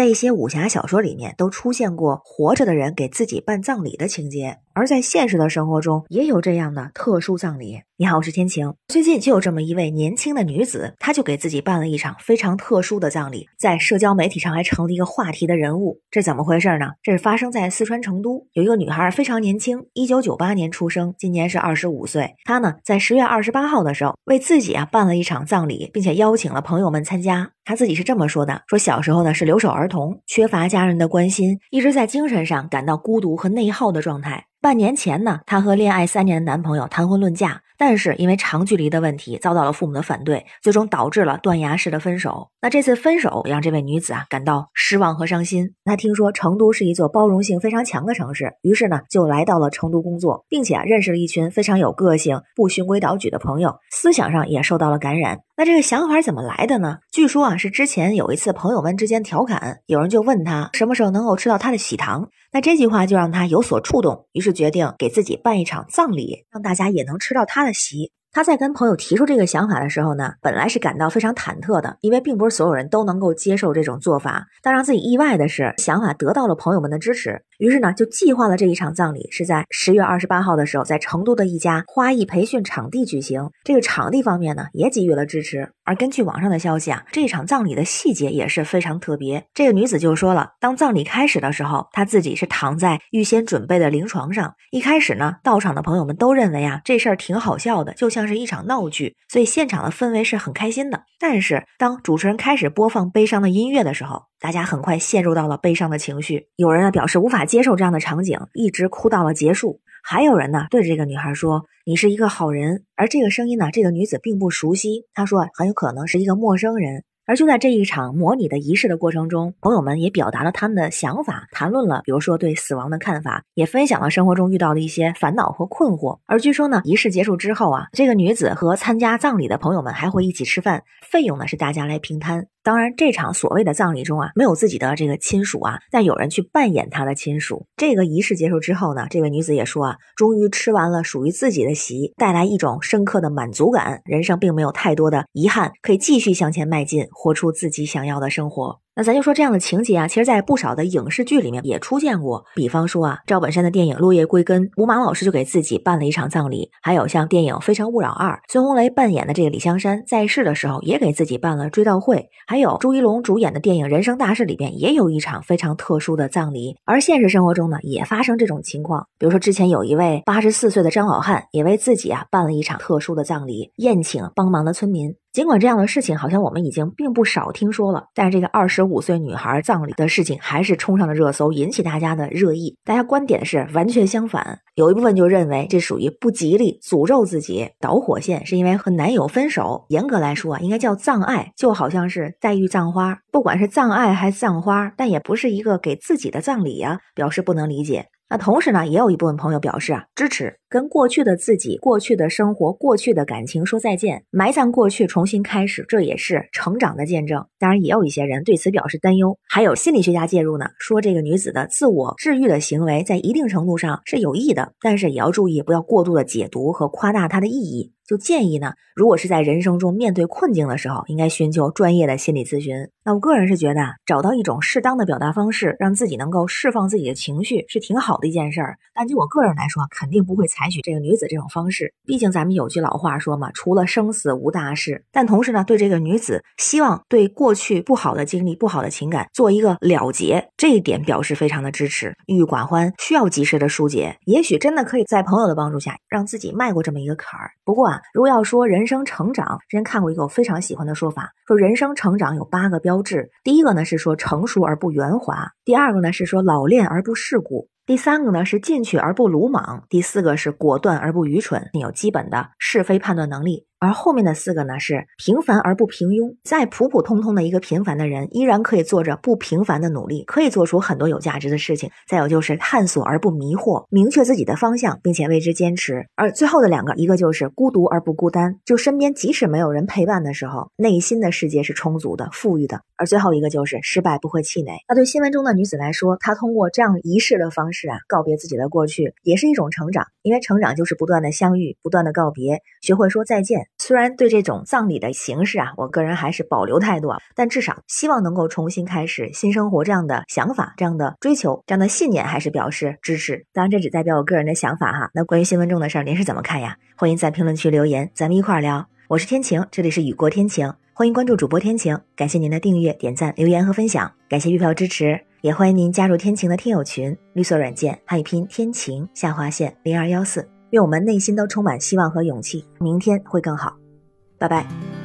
在一些武侠小说里面都出现过活着的人给自己办葬礼的情节。而在现实的生活中，也有这样的特殊葬礼。你好，我是天晴。最近就有这么一位年轻的女子，她就给自己办了一场非常特殊的葬礼，在社交媒体上还成了一个话题的人物。这怎么回事呢？这是发生在四川成都，有一个女孩非常年轻，一九九八年出生，今年是二十五岁。她呢，在十月二十八号的时候，为自己啊办了一场葬礼，并且邀请了朋友们参加。她自己是这么说的：说小时候呢是留守儿童，缺乏家人的关心，一直在精神上感到孤独和内耗的状态。半年前呢，她和恋爱三年的男朋友谈婚论嫁。但是因为长距离的问题，遭到了父母的反对，最终导致了断崖式的分手。那这次分手让这位女子啊感到失望和伤心。她听说成都是一座包容性非常强的城市，于是呢就来到了成都工作，并且啊认识了一群非常有个性、不循规蹈矩的朋友，思想上也受到了感染。那这个想法怎么来的呢？据说啊是之前有一次朋友们之间调侃，有人就问他什么时候能够吃到他的喜糖，那这句话就让他有所触动，于是决定给自己办一场葬礼，让大家也能吃到他的。习他在跟朋友提出这个想法的时候呢，本来是感到非常忐忑的，因为并不是所有人都能够接受这种做法。但让自己意外的是，想法得到了朋友们的支持。于是呢，就计划了这一场葬礼，是在十月二十八号的时候，在成都的一家花艺培训场地举行。这个场地方面呢，也给予了支持。而根据网上的消息啊，这场葬礼的细节也是非常特别。这个女子就说了，当葬礼开始的时候，她自己是躺在预先准备的灵床上。一开始呢，到场的朋友们都认为啊，这事儿挺好笑的，就像是一场闹剧，所以现场的氛围是很开心的。但是当主持人开始播放悲伤的音乐的时候，大家很快陷入到了悲伤的情绪。有人呢表示无法接受这样的场景，一直哭到了结束。还有人呢，对着这个女孩说：“你是一个好人。”而这个声音呢，这个女子并不熟悉。她说：“很有可能是一个陌生人。”而就在这一场模拟的仪式的过程中，朋友们也表达了他们的想法，谈论了比如说对死亡的看法，也分享了生活中遇到的一些烦恼和困惑。而据说呢，仪式结束之后啊，这个女子和参加葬礼的朋友们还会一起吃饭，费用呢是大家来平摊。当然，这场所谓的葬礼中啊，没有自己的这个亲属啊，但有人去扮演他的亲属。这个仪式结束之后呢，这位女子也说啊，终于吃完了属于自己的席，带来一种深刻的满足感，人生并没有太多的遗憾，可以继续向前迈进，活出自己想要的生活。那咱就说这样的情节啊，其实，在不少的影视剧里面也出现过。比方说啊，赵本山的电影《落叶归根》，吴马老师就给自己办了一场葬礼；还有像电影《非诚勿扰二》，孙红雷扮演的这个李香山在世的时候也给自己办了追悼会；还有朱一龙主演的电影《人生大事》里边也有一场非常特殊的葬礼。而现实生活中呢，也发生这种情况。比如说，之前有一位八十四岁的张老汉，也为自己啊办了一场特殊的葬礼，宴请帮忙的村民。尽管这样的事情好像我们已经并不少听说了，但是这个二十五岁女孩葬礼的事情还是冲上了热搜，引起大家的热议。大家观点是完全相反，有一部分就认为这属于不吉利，诅咒自己导火线是因为和男友分手。严格来说啊，应该叫葬爱，就好像是黛玉葬花，不管是葬爱还是葬花，但也不是一个给自己的葬礼呀，表示不能理解。那同时呢，也有一部分朋友表示啊支持，跟过去的自己、过去的生活、过去的感情说再见，埋葬过去，重新开始，这也是成长的见证。当然，也有一些人对此表示担忧。还有心理学家介入呢，说这个女子的自我治愈的行为在一定程度上是有益的，但是也要注意不要过度的解读和夸大它的意义。就建议呢，如果是在人生中面对困境的时候，应该寻求专业的心理咨询。那我个人是觉得，找到一种适当的表达方式，让自己能够释放自己的情绪，是挺好的一件事儿。但就我个人来说，肯定不会采取这个女子这种方式。毕竟咱们有句老话说嘛，除了生死无大事。但同时呢，对这个女子，希望对过去不好的经历、不好的情感做一个了结，这一点表示非常的支持。郁郁寡欢，需要及时的疏解，也许真的可以在朋友的帮助下，让自己迈过这么一个坎儿。不过啊。如果要说人生成长，之前看过一个我非常喜欢的说法，说人生成长有八个标志。第一个呢是说成熟而不圆滑，第二个呢是说老练而不世故，第三个呢是进取而不鲁莽，第四个是果断而不愚蠢，你有基本的是非判断能力。而后面的四个呢，是平凡而不平庸。再普普通通的一个平凡的人，依然可以做着不平凡的努力，可以做出很多有价值的事情。再有就是探索而不迷惑，明确自己的方向，并且为之坚持。而最后的两个，一个就是孤独而不孤单，就身边即使没有人陪伴的时候，内心的世界是充足的、富裕的。而最后一个就是失败不会气馁。那对新闻中的女子来说，她通过这样仪式的方式啊，告别自己的过去，也是一种成长。因为成长就是不断的相遇，不断的告别，学会说再见。虽然对这种葬礼的形式啊，我个人还是保留态度，啊，但至少希望能够重新开始新生活这样的想法、这样的追求、这样的信念，还是表示支持。当然，这只代表我个人的想法哈。那关于新闻中的事儿，您是怎么看呀？欢迎在评论区留言，咱们一块儿聊。我是天晴，这里是雨过天晴，欢迎关注主播天晴，感谢您的订阅、点赞、留言和分享，感谢月票支持。也欢迎您加入天晴的听友群，绿色软件汉语拼天晴下划线零二幺四，愿我们内心都充满希望和勇气，明天会更好，拜拜。